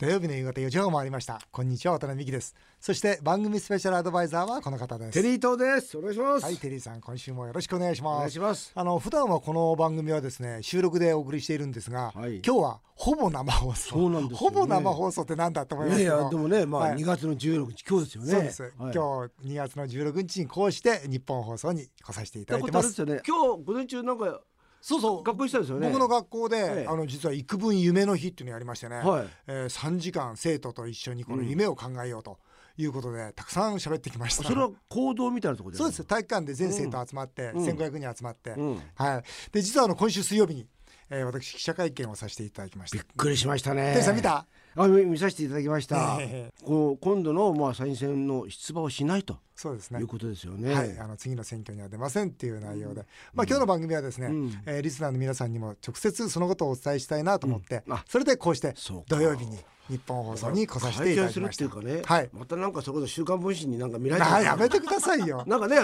土曜日の夕方4時半回りました。こんにちは渡辺美希です。そして番組スペシャルアドバイザーはこの方です。テリー東です。お願いします。はいテリーさん今週もよろしくお願いします。お願いします。あの普段はこの番組はですね収録でお送りしているんですが、はい。今日はほぼ生放送。そうなんですよね。ほぼ生放送ってなんだと思いますいやでもねまあはい。2月の16日今日ですよね。そうです、はい。今日2月の16日にこうして日本放送に来させていただいてます。だことあれですよね。今日午前中なんかそうそう。学校行ってたんですよね。僕の学校で、ええ。あの実は幾分夢の日っていうのをやりましてね、はい。えー3時間生徒と一緒にこの夢を考えようということで、たくさん喋ってきました。それは行動みたいなところでそうです。体育館で全生徒集まって、うん。1500人集まって、うん。はい、で実はあの今週水曜日に、えー私記者会見をさせていただきました。びっくりしましたね。テリーさん見た？あ見見させていただきました。えこう今度のまあ参院選の出馬をしないと。そうですね。いうことですよね。はい、あの次の選挙には出ませんっていう内容で、まあ、今日の番組はですね、うん。えーリスナーの皆さんにも直接そのことをお伝えしたいなと思って、うん。あ。それでこうして土曜日に日本放送に来させていただきました。ね、はい。またなんかそこの週刊文春になんか見られちゃうあやめてくださいよ。なんかね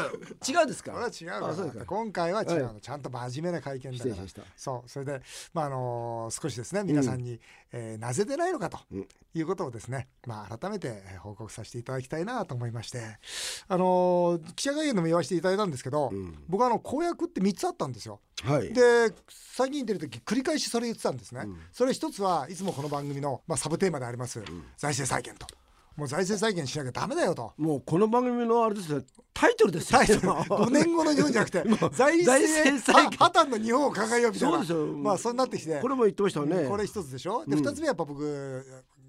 違うですか？これは違うか。今回は違うの、はちゃんと真面目な会見だから。そう。それでまああの少しですね皆さんに、えーなぜ出ないのかとうん。いうことをですね、まあ、改めてえー報告させていただきたいなと思いまして。あの記者会見でも言わせていただいたんですけど、うん。僕はあの公約って3つあったんですよ。はい。で最近出る時繰り返しそれ言ってたんですね、うん。それ一つはいつもこの番組の、まあ、サブテーマであります、財政再建と。もう財政再建しなきゃダメだよと。もうこの番組のあれですねタイトルですよ。タイトル。5年後の日本じゃなくて財財政政再建。破綻の日本を考えようみたいな。そうです。よまあそうなってきて。これも言ってましたよねこれ一つでしょ？でうん。二つ目やっぱ僕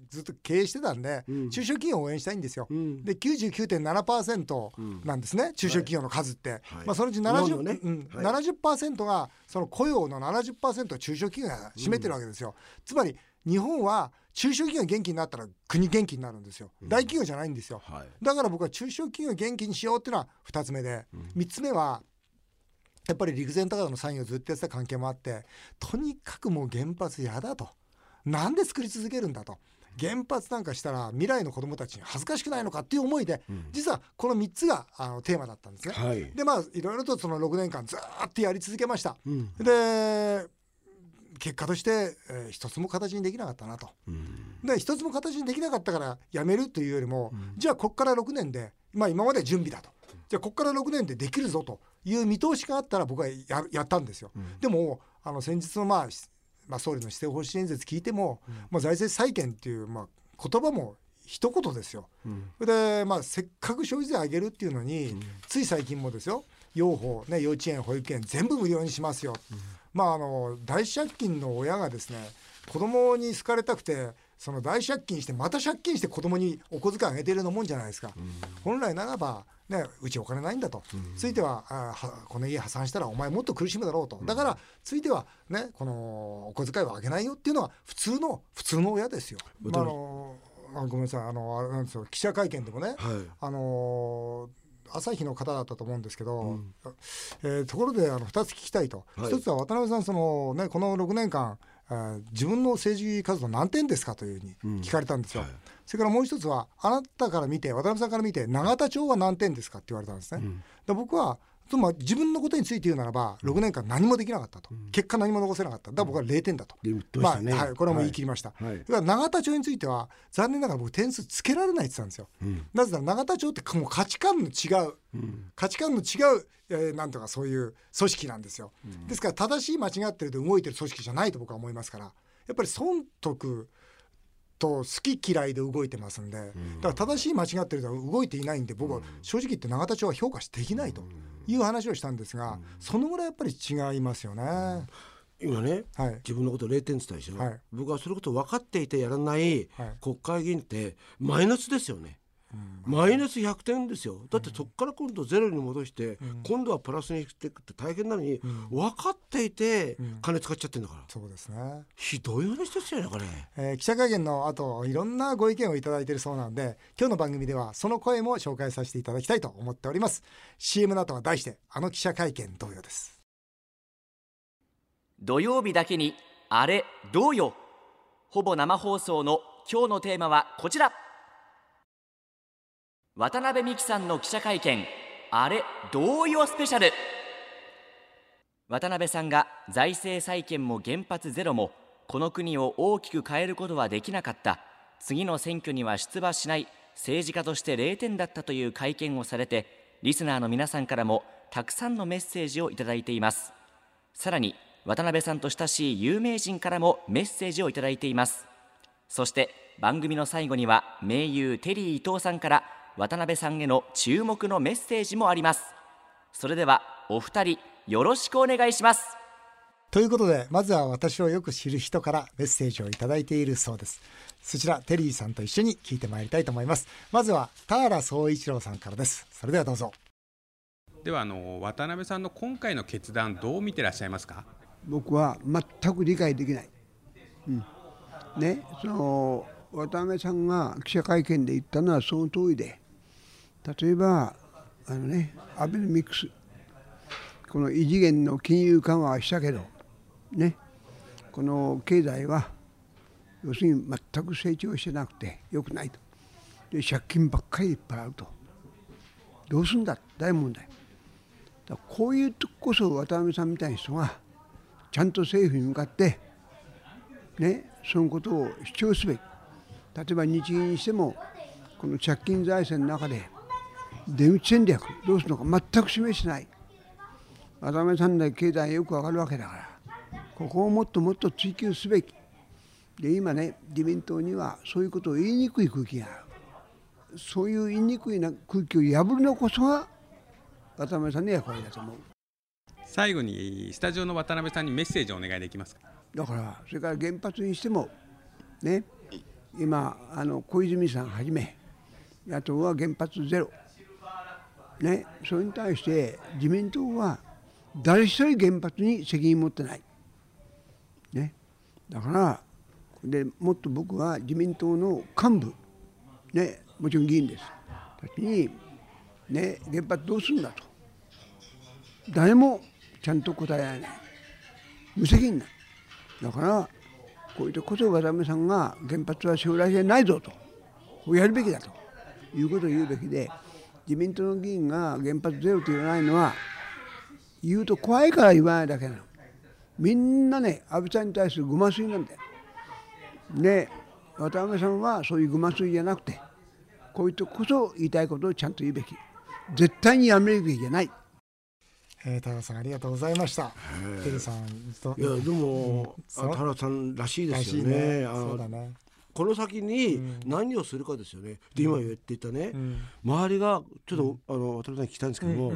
ずっと経営してたんで、うん。中小企業を応援したいんですよ。うん。で99.7%なんですね、中小企業の数って、はい。まあ、そのうち日本 70%,、のね。うんはい。70%がその雇用の70%を中小企業が占めてるわけですよ。つまり日本は中小企業が元気になったら国元気になるんですよ。大企業じゃないんですよ。はい。だから僕は中小企業を元気にしようっていうのは2つ目で、3つ目はやっぱり陸前高田のサインをずっとやってた関係もあってとにかくもう原発嫌だと。なんで作り続けるんだと原発なんかしたら未来の子どもたちに恥ずかしくないのかっていう思いで、実はこの3つがあのテーマだったんですね。はいでまあいろいろとその6年間ずーっとやり続けました。うんで結果として、えー一つも形にできなかったなと。うんで一つも形にできなかったからやめるというよりも、じゃあここから6年で、まあ、今までは準備だとじゃあここから6年でできるぞという見通しがあったら僕はややったんですよ。でもあの先日の、まあしまあ、総理の施政方針演説聞いても、まあ、財政再建っていう、まあ、言葉も一言ですよ。うん。で、まあ、せっかく消費税上げるっていうのに、つい最近もですよ養護、ね、幼稚園保育園全部無料にしますよ、まああの大借金の親がですね子供に好かれたくてその大借金してまた借金して子供にお小遣いあげてるようなもんじゃないですか、本来ならば、ね、うちお金ないんだと、ついてはあはこの家破産したらお前もっと苦しむだろうと、だからついては、ね、このお小遣いはあげないよっていうのは普通の普通の親ですよ。まああのあごめんなさい。あのあれなんですよ。記者会見でもね、はい。あのー朝日の方だったと思うんですけど、えーところであの2つ聞きたいと、はい。一つは渡辺さんその、ね、この6年間、えー自分の政治活動何点ですかというふうに聞かれたんですよ、はい。それからもう一つはあなたから見て渡辺さんから見て永田町は何点ですかって言われたんですね、で僕はとまあ自分のことについて言うならば6年間何もできなかったと、結果何も残せなかった。だから僕は0点だと、まあはい、これはもう言い切りました、はい。は永田町については残念ながら僕点数つけられないって言ってたんですよ、うん。なぜなら永田町ってもう価値観の違う、価値観の違う、えーなんとかそういう組織なんですよ、ですから正しい間違ってると動いてる組織じゃないと僕は思いますからやっぱり損得と好き嫌いで動いてますんで、だから正しい間違ってると動いていないんで僕は正直言って永田町は評価できないという話をしたんですが、そのぐらいやっぱり違いますよね。今ねはい。自分のこと0点って言ったでしょ、はい。僕はそのこと分かっていてやらない。国会議員ってマイナスですよね、マイナス100点ですよ。だってそこから今度ゼロに戻して、今度はプラスにしていくって大変なのに、分かっていて金使っちゃってんだから、そうですね。ひどい話ですよねこれ。えー記者会見の後いろんなご意見をいただいているそうなんで今日の番組ではその声も紹介させていただきたいと思っております。CM の後は題してあの記者会見同様です。土曜日だけにあれどうよ。ほぼ生放送の今日のテーマはこちら渡辺美樹さんの記者会見。あれどうよスペシャル。渡辺さんが財政再建も原発ゼロもこの国を大きく変えることはできなかった。次の選挙には出馬しない政治家として0点だったという会見をされてリスナーの皆さんからもたくさんのメッセージをいただいています。さらに渡辺さんと親しい有名人からもメッセージをいただいています。そして番組の最後には名優テリー伊藤さんから渡辺さんへの注目のメッセージもあります。それではお二人よろしくお願いします。ということでまずは私をよく知る人からメッセージをいただいているそうです。そちらテリーさんと一緒に聞いてまいりたいと思います。まずは田原総一郎さんからです。それではどうぞ。ではあの渡辺さんの今回の決断どう見てらっしゃいますか？僕は全く理解できない、うん。ね、その渡辺さんが記者会見で言ったのはその通りで例えばあの、ね、アベノミクスこの異次元の金融緩和はしたけど、ね、この経済は要するに全く成長してなくてよくないと。で借金ばっかりいっぱいあると。どうすんだ？大問題。だこういうとこそ渡辺さんみたいな人がちゃんと政府に向かってねそのことを主張すべき。例えば日銀にしてもこの借金財政の中で出口戦略どうするのか全く示してない。渡辺さんだけ経済よくわかるわけだから。ここをもっともっと追求すべき。で今ね自民党にはそういうことを言いにくい空気がある。そういう言いにくいな空気を破るのこそが渡辺さんの役割だと思う。最後にスタジオの渡辺さんにメッセージをお願いできますか？だからそれから原発にしてもね今あの小泉さんはじめ野党は原発ゼロねそれに対して自民党は誰一人原発に責任持ってない。ね。だからでもっと僕は自民党の幹部。ね。もちろん議員です。たちにね原発どうするんだと。誰もちゃんと答えられない。無責任なだからこういうとこそ渡辺さんが原発は将来性ないぞと。やるべきだと。いうことを言うべきで自民党の議員が原発ゼロと言わないのは言うと怖いから言わないだけなの。みんなね安倍さんに対するごますりなんだよで渡辺さんはそういうごますりじゃなくてこういうとこそ言いたいことをちゃんと言うべき。絶対にやめるべきじゃない。えー、田原さんありがとうございました。テリーさんと。いやでも、そう？あ田原さんらしいですよらしいね。あのそうだね。この先に何をするかですよね。で今言っていたね、ん。周りがちょっと、あの渡辺さんに聞きたいんですけども、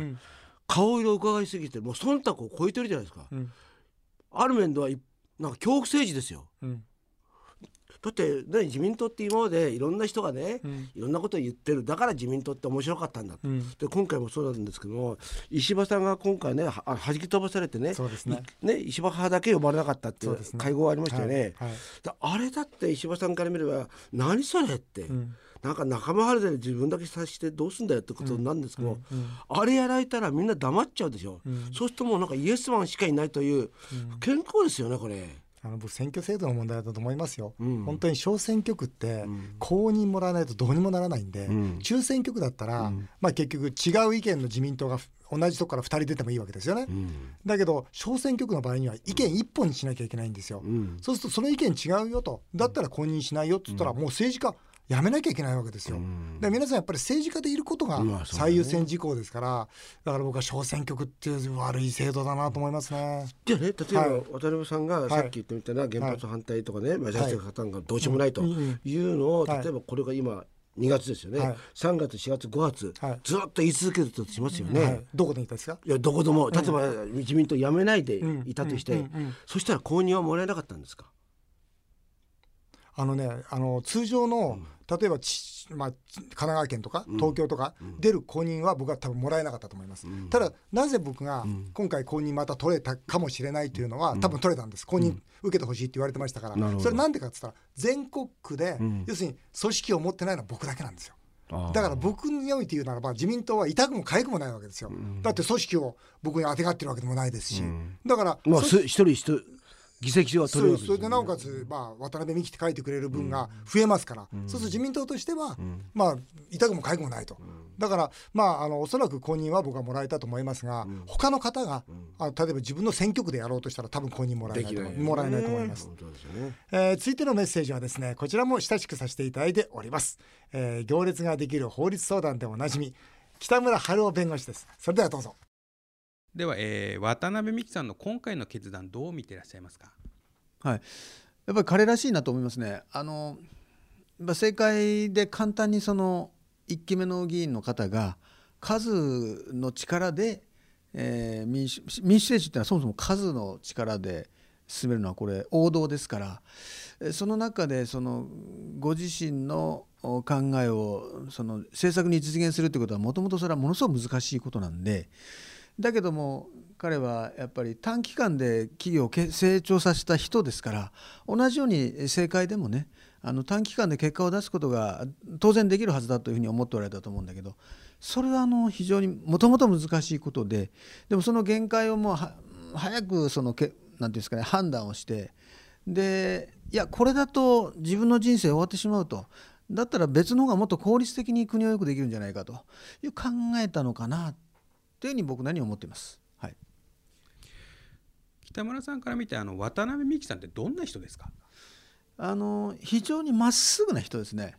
顔色を伺いすぎてもう忖度を超えてるじゃないですか。ん。ある面ではいなんか恐怖政治ですよ。うんだって、ね、自民党って今までいろんな人がね、いろんなことを言ってる。だから自民党って面白かったんだと、ん。で今回もそうなんですけども石破さんが今回ねは弾き飛ばされてねそうですね。いね石破派だけ呼ばれなかったっていう会合がありましたよね。はい。はい。だあれだって石破さんから見れば何それって、ん。なんか仲間外れで自分だけさしてどうすんだよってことなんですけど、あれやられたらみんな黙っちゃうでしょ、そうするともうなんかイエスマンしかいないという健康ですよねこれ。あの僕選挙制度の問題だと思いますよ、ん。本当に小選挙区って公認もらわないとどうにもならないんで、ん。中選挙区だったら、まあ、結局違う意見の自民党が同じとこから2人出てもいいわけですよね、だけど小選挙区の場合には意見1本にしなきゃいけないんですよ、ん。そうするとその意見違うよと。だったら公認しないよって言ったら、もう政治家やめなきゃいけないわけですよ、で皆さんやっぱり政治家でいることが最優先事項ですからだから僕は小選挙区っていう悪い制度だなと思いますね。じゃあね例えばはい。渡辺さんがさっき言ってみたいな原発反対とかね、まあ、財政破綻がどうしようもないというのを、はい。例えばこれが今2月ですよね、はい。3月4月5月、はい。ずっと言い続けるとしますよね。はい、どこで言ったんですか？いやどこでも例えば自民党辞めないでいたとして、そしたら公認はもらえなかったんですか？あのねあの通常の、例えばち、まあ、神奈川県とか東京とか出る公認は僕は多分もらえなかったと思います、ただなぜ僕が今回公認また取れたかもしれないというのは、多分取れたんです。公認受けてほしいって言われてましたから、それなんでかって言ったら全国区で、要するに組織を持ってないのは僕だけなんですよ。だから僕において言うならば自民党は痛くも痒くもないわけですよ、だって組織を僕にあてがってるわけでもないですし、だからまあ一人一人議席は取るそれでなおかつ、まあ、渡辺美樹って書いてくれる分が増えますから、そうすると自民党としては、まあ痛くも痒くもないと、だからまああのおそらく公認は僕はもらえたと思いますが、他の方が、あの例えば自分の選挙区でやろうとしたら多分公認もらえないともらえないと思います。ね。えー続いてのメッセージはですねこちらも親しくさせていただいております、えー行列ができる法律相談でおなじみ北村春夫弁護士です。それではどうぞでは、えー渡辺美樹さんの今回の決断どう見ていらっしゃいますか？はい、やっぱり彼らしいなと思いますね。あの政界で簡単にその1期目の議員の方が数の力で、えー民主民主政治っていうのはそもそも数の力で進めるのはこれ王道ですからその中でそのご自身の考えをその政策に実現するということはもともとそれはものすごく難しいことなんでだけども彼はやっぱり短期間で企業を成長させた人ですから同じように政界でもねあの短期間で結果を出すことが当然できるはずだというふうに思っておられたと思うんだけどそれはあの非常にもともと難しいことででもその限界をもう早くそのけなんていうんですかね判断をしてでいやこれだと自分の人生終わってしまうと。だったら別の方がもっと効率的に国をよくできるんじゃないかと。いう考えたのかなというふうに僕なりに思っています？はい。北村さんから見てあの渡辺美樹さんってどんな人ですか？あの非常にまっすぐな人ですね。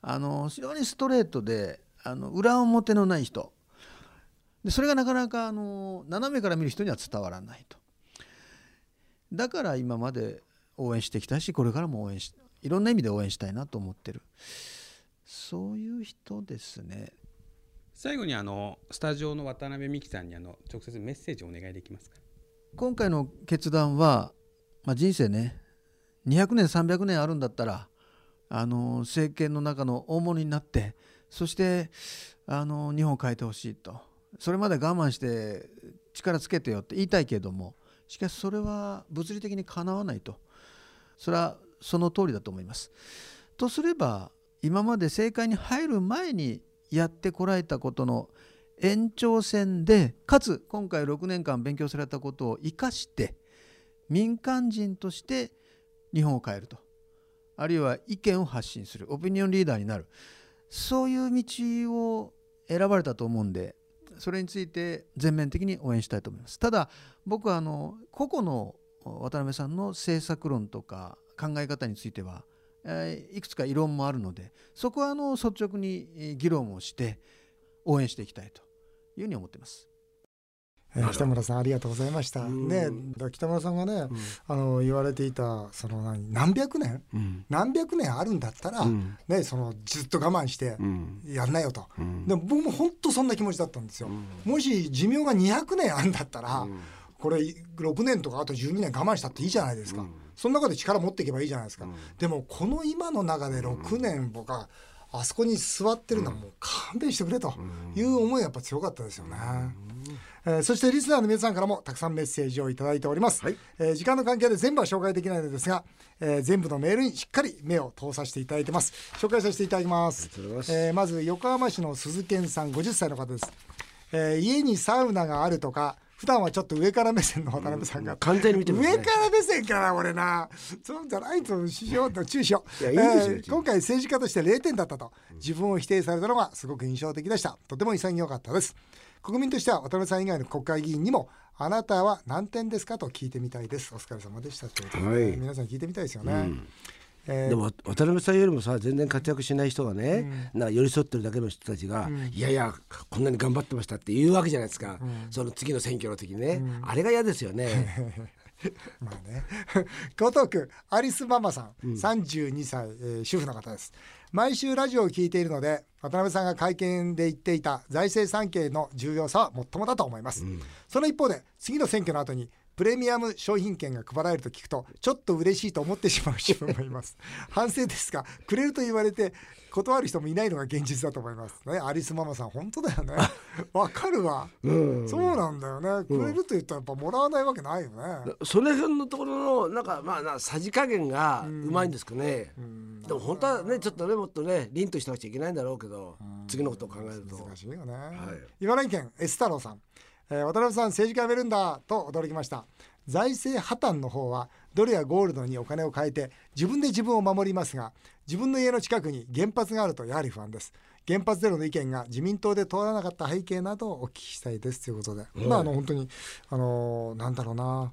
あの非常にストレートであの裏表のない人。でそれがなかなかあの斜めから見る人には伝わらないと。だから今まで応援してきたしこれからも応援しいろんな意味で応援したいなと思ってる。そういう人ですね最後にあのスタジオの渡辺美樹さんにあの直接メッセージをお願いできますか？今回の決断は、まあ、人生ね200年300年あるんだったらあの政権の中の大物になってそしてあの日本を変えてほしいと。それまで我慢して力つけてよって言いたいけれどもしかしそれは物理的にかなわないと。それはその通りだと思います。とすれば今まで政界に入る前にやってこられたことの延長線でかつ今回6年間勉強されたことを生かして民間人として日本を変えると。あるいは意見を発信する。オピニオンリーダーになる。そういう道を選ばれたと思うんでそれについて全面的に応援したいと思います。ただ僕はあの個々の渡辺さんの政策論とか考え方についてはいくつか異論もあるのでそこはあの率直にえー議論をして応援していきたいというふうに思っています。えー北村さんありがとうございました。うんね、北村さんがね、あの言われていたその何何百年、うん何百年あるんだったら、うんねそのずっと我慢してうんやんなよと。うんでも僕も本当そんな気持ちだったんですよ。もし寿命が200年あるんだったら、これ6年とかあと12年我慢したっていいじゃないですか。その中で力持っていけばいいじゃないですか。でもこの今の中で6年僕はあそこに座ってるのはもう勘弁してくれという思いがやっぱ強かったですよね。えーそしてリスナーの皆さんからもたくさんメッセージをいただいております、はい。えー時間の関係で全部は紹介できないのですが、えー全部のメールにしっかり目を通させていただいてます。紹介させていただきます。えーまず横浜市の鈴健さん50歳の方です、えー家にサウナがあるとか普段はちょっと上から目線の渡辺さんが、完全に見てますね。上から目線かな俺な。そうじゃないとしようと注意しよう。いやいいですよえー今回政治家として0点だったと。自分を否定されたのがすごく印象的でした。とても潔かったです。国民としては渡辺さん以外の国会議員にもあなたは何点ですかと聞いてみたいです。お疲れ様でした。ということで、はい。皆さん聞いてみたいですよね、えー。でも渡辺さんよりもさ全然活躍しない人がね、なん。か寄り添ってるだけの人たちが、いやいやこんなに頑張ってましたって言うわけじゃないですか、その次の選挙の時にね、あれが嫌ですよね。まあね。江東区アリスママさん、32歳、えー主婦の方です。毎週ラジオを聞いているので渡辺さんが会見で言っていた財政産経の重要さは最もだと思います、その一方で次の選挙の後にプレミアム商品券が配られると聞くとちょっと嬉しいと思ってしまう自分もいます。反省ですがくれると言われて断る人もいないのが現実だと思います。ねアリスママさん本当だよね。わかるわ、そうなんだよね。くれると言ったらやっぱもらわないわけないよね、その辺のところのなんかまあなさじ加減がうまいんですかね。でも本当はねちょっとねもっとね凛としなくちゃいけないんだろうけど、次のことを考えると。難しいよね、い。茨城県？S 太郎さん、えー渡辺さん政治家辞めるんだと驚きました。財政破綻の方はドルやゴールドにお金を変えて自分で自分を守りますが自分の家の近くに原発があるとやはり不安です。原発ゼロの意見が自民党で通らなかった背景などをお聞きしたいです。ということで、まああの本当にあのなんだろうな。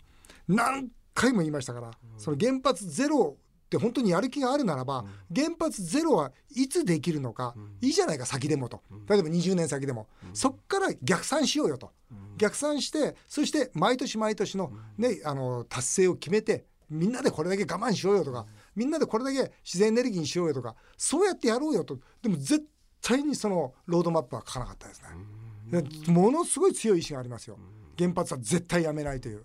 何回も言いましたから、その原発ゼロって本当にやる気があるならば、原発ゼロはいつできるのか、いいじゃないか先でもと。例えば20年先でも、そっから逆算しようよと、逆算してそして毎年毎年の,、ね、あの達成を決めてみんなでこれだけ我慢しようよとかみんなでこれだけ自然エネルギーにしようよとかそうやってやろうよと。でも絶対にそのロードマップは書かなかったですね。でものすごい強い意志がありますよ。原発は絶対やめないという。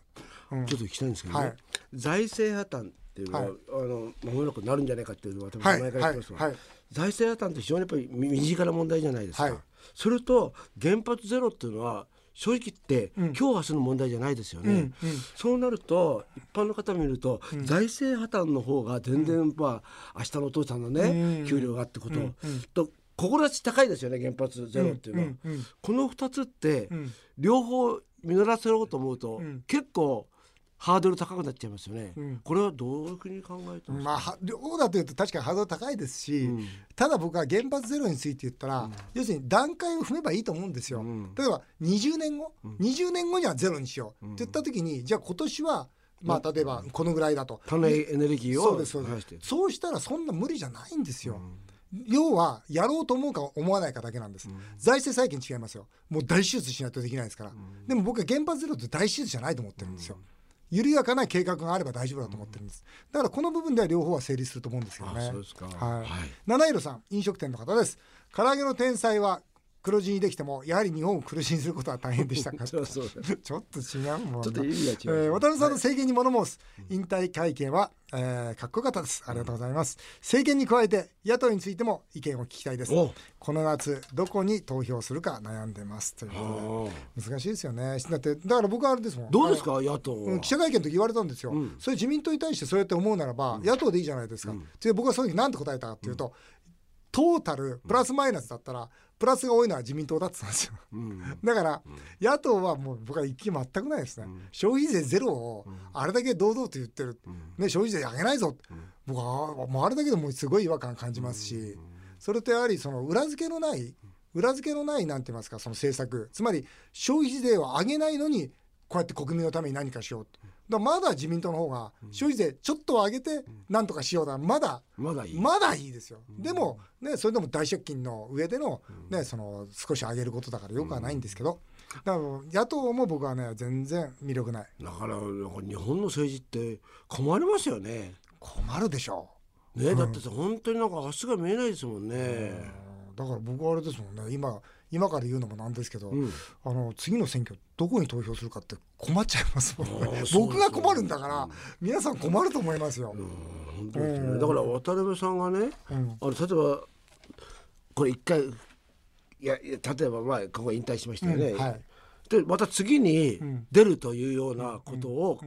うん。ちょっと聞きたいんですけどね、はい。財政破綻っていうのは、はい。あの間もなくなるんじゃないかっていうのは多分はい前から言ってますが、はいはい。財政破綻って非常にやっぱり身身近な問題じゃないですか、はい。それと原発ゼロっていうのは正直言って、今日明日の問題じゃないですよね、うんうん。そうなると一般の方見ると、財政破綻の方が全然、まあ明日のお父さんのね、うん。給料がってこと、うんと志高いですよね原発ゼロっていうのは、うんうん。うんこの2つって、うん。両方実らせようと思うと、ん。結構ハードル高くなっちゃいますよね、ん。これはどういうふうに考えてますか、まあは両方だというと確かにハードル高いですし、うん。ただ僕は原発ゼロについて言ったら、要するに段階を踏めばいいと思うんですよ。ん。例えば20年後、20年後にはゼロにしよう。って言った時に、じゃあ今年はまあ例えばこのぐらいだと。種エネルギーをそうしたらそんな無理じゃないんですよ。要はやろうと思うか思わないかだけなんです、財政再建違いますよ。もう大手術しないとできないですから、でも僕は原発ゼロって大手術じゃないと思ってるんですよ、緩やかな計画があれば大丈夫だと思ってるんです。だからこの部分では両方は成立すると思うんですけどね。はい。七色さん飲食店の方です。唐揚げの天才は黒字にできてもやはり日本を黒字にすることは大変でしたか？そうそう。ちょっと違うもんな。ちょっと意味が違う。えー渡辺さんの政権に物申す、引退会見は、えーかっこよかったです。ありがとうございます。政権に加えて野党についても意見を聞きたいです。お。この夏どこに投票するか悩んでますというこあとで難しいですよね。だってだから僕はあれですもん。どうですあか野党うん記者会見の時言われたんですよ、それ自民党に対してそうやって思うならば、野党でいいじゃないですか、で僕はその時何て答えたかっていうと、トータルプラスマイナスだったらプラスが多いのは自民党だったんですよ、だから、野党はもう僕は行き全くないですね、消費税ゼロをあれだけ堂々と言ってる、ね、消費税上げないぞ、僕はもうあれだけでもうすごい違和感感じますし、それとやはりその裏付けのない裏付けのないなんて言いますかその政策。つまり消費税を上げないのにこうやって国民のために何かしようとだまだ自民党の方が消費税ちょっと上げて何とかしようだ。まだ。まだいい。まだいいですよ、でも、ね、それでも大借金の上での,、ね、その少し上げることだからよくはないんですけど、だから野党も僕はね全然魅力ない。だから日本の政治って困りますよね。困るでしょね、だってさ本当になんか明日が見えないですもんね、うだから僕はあれですもんね。今今から言うのもなんですけど、あの次の選挙どこに投票するかって困っちゃいますもんね。僕が困るんだから皆さん困ると思いますよ、すね。だから渡辺さんがね、うん。あの例えばこれ一回いやいや例えばまあここ引退しましたよね、うんはい。でまた次にん。出るというようなことを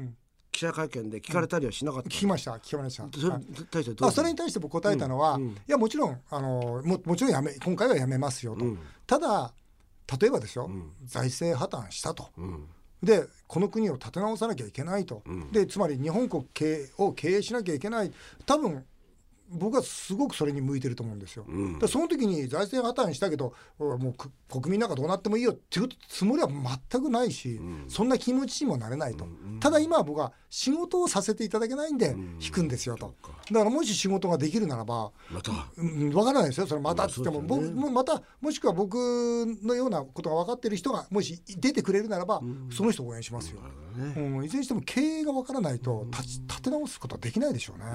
記者会見で聞かれたりはしなかった、聞きました聞きました。それ対してどうあそれに対して僕答えたのは、いやもちろんあのももちろんやめ今回はやめますよと、ただ例えばですよ、財政破綻したと、でこの国を立て直さなきゃいけないと、でつまり日本国経営を経営しなきゃいけない。多分僕はすごくそれに向いてると思うんですよ。だからその時に財政破綻したけどもうく国民なんかどうなってもいいよっていうつもりは全くないし、そんな気持ちにもなれないと、ただ今は僕は仕事をさせていただけないんで引くんですよと、だからもし仕事ができるならばまた。うん、分からないですよ。それまたっつっても、僕もまたもしくは僕のようなことが分かってる人がもし出てくれるならば、その人を応援しますよ、うん。いずれにしても経営が分からないと立ち立て直すことはできないでしょうね、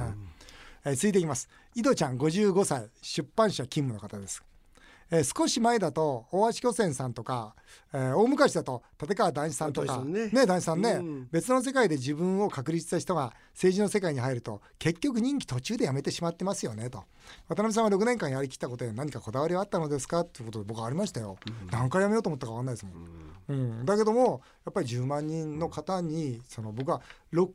えー続いていきます。井戸ちゃん55歳出版社勤務の方です。えー少し前だと大橋巨泉さんとか、えー大昔だと立川談志さんとかね。ね談志さんね、うん。別の世界で自分を確立した人が政治の世界に入ると結局任期途中で辞めてしまってますよねと。渡辺さんは6年間やりきったことに何かこだわりはあったのですかっていうことで僕はありましたよ、何回辞めようと思ったか分かんないですもん、うん。だけどもやっぱり10万人の方にその僕は6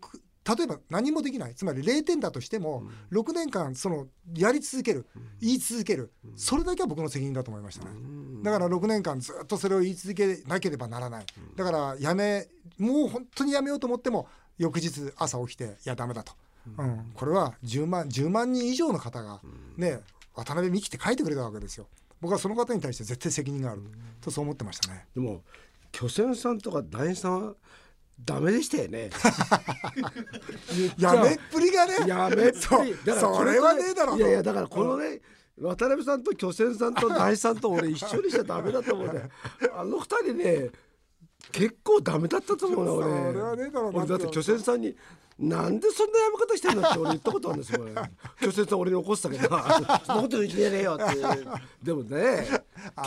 例えば何もできない。つまり0点だとしても6年間そのやり続ける。言い続ける。それだけは僕の責任だと思いましたね。だから6年間ずっとそれを言い続けなければならない。だからやめもう本当にやめようと思っても翌日朝起きていやダメだと。うん、これは10万10万人以上の方がね渡辺美樹って書いてくれたわけですよ。僕はその方に対して絶対責任がある。とそう思ってましたね。でも巨泉さんとか大師さんはダメでしたよね。やめっぷりがね。やめっぷり。そう。だからこそれはねえだろいやいやだからこのね、渡辺さんと巨泉さんと大師さんと俺一緒にしちゃダメだと思うね。あの二人ね結構ダメだったと思うな俺。それはねえだろ俺だって巨泉さんになんでそんなやめ方してんのって俺言ったことあるんですよ 俺。巨泉さん俺に怒ってたけどそんなこと言ってねえよって。でもね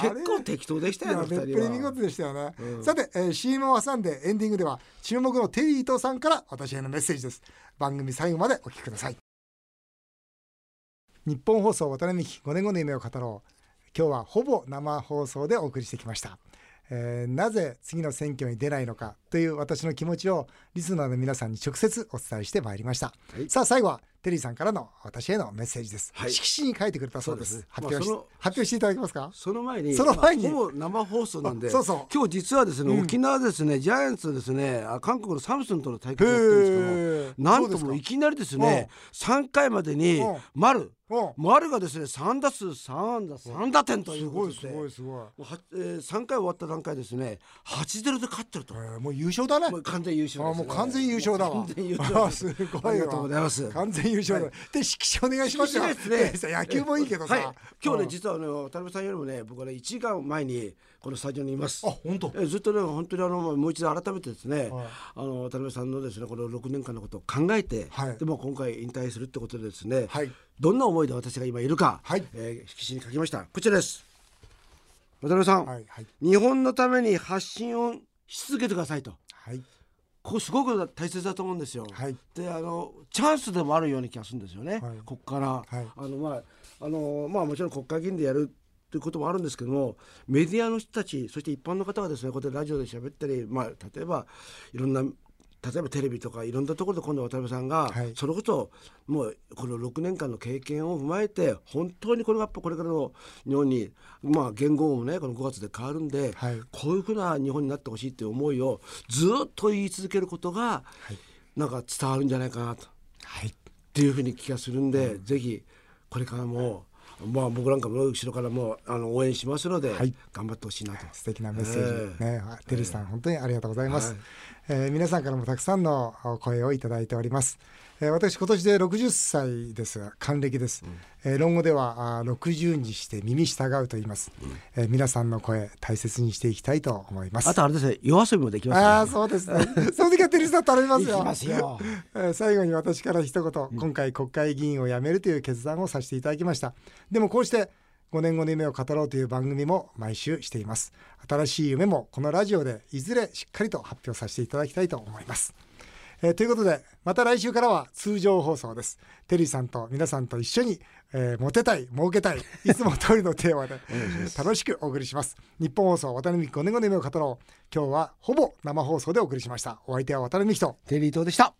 結構適当でしたよいやめっあの二人は見事でしたよね、さて、えー、CM を挟んでエンディングでは注目のテリー伊藤さんから私へのメッセージです。番組最後までお聞きください。日本放送渡辺美希5年後の夢を語ろう。今日はほぼ生放送でお送りしてきました、えーなぜ次の選挙に出ないのかという私の気持ちをリスナーの皆さんに直接お伝えしてまいりました、はい。さあ最後はテリーさんからの私へのメッセージです、はい。色紙に書いてくれたそうです。発表し、まあ発表していただけますか？その前にその前に。まあ生放送なんであそうそう。今日実はですね、うん。沖縄ですねジャイアンツですねあ韓国のサムスンとの対決をやってるんですけどなんともいきなりですね3回までにうん。丸うん丸がですね3打数3安打3打点といすうことで。ごいすごいすごい、えー、3回終わった段階ですね8-0で勝ってると、えーもう優勝だね。もう完全優勝です、ね、あもう完全優勝だわ。完全優勝あす。ごいわ。ありがとうございます。完全優勝だ、はで色紙お願いしますよ。ね。野球もいいけどさ、はい、今日ねうん。実はあの渡辺さんよりもね僕はね1時間前にこのスタジオにいます。あ本当。えずっとね本当にあのもう一度改めてですね、はい。あの渡辺さんのですねこの6年間のことを考えて、はい。でも今回引退するってことでですね、はい。どんな思いで私が今いるか、はい。えー色紙に書きました。こちらです。渡辺さん、はいはい。日本のために発信をし続けてくださいと。はい。ここすごく大切だと思うんですよ。はい。であのチャンスでもあるような気がするんですよね、はい。ここから、はい。あのまああのまあもちろん国会議員でやるということもあるんですけどもメディアの人たちそして一般の方がですねこうやってラジオで喋ったり、まあ、例えばいろんな例えばテレビとかいろんなところで今度渡辺さんが、はい。そのこともうこの6年間の経験を踏まえて本当にこれがやっぱこれからの日本にまあ言語もねこの5月で変わるんで、はい。こういうふうな日本になってほしいっていう思いをずっと言い続けることが、なんか伝わるんじゃないかなと。はい。っていうふうに気がするんで、ぜひこれからも、まあ、僕なんかも後ろからもあの応援しますので、はい。頑張ってほしいなと。素敵なメッセージ、えね。テリーさん、本当にありがとうございます、はい。えー皆さんからもたくさんのお声をいただいております、えー私今年で60歳ですが還暦です、えー論語ではあー60にして耳従うと言います、えー皆さんの声大切にしていきたいと思います。あとあれですね夜遊びもできますああそうですね。その時はテリーさん頼みますよ。最後に私から一言、今回国会議員を辞めるという決断をさせていただきました。でもこうして5年後の夢を語ろうという番組も毎週しています。新しい夢もこのラジオでいずれしっかりと発表させていただきたいと思いますえーということでまた来週からは通常放送です。テリーさんと皆さんと一緒に、えーモテたい儲けたい いつも通りのテーマで楽しくお送りします。日本放送渡辺美希5年後の夢を語ろう。今日はほぼ生放送でお送りしました。お相手は渡辺美希とテリー東でした。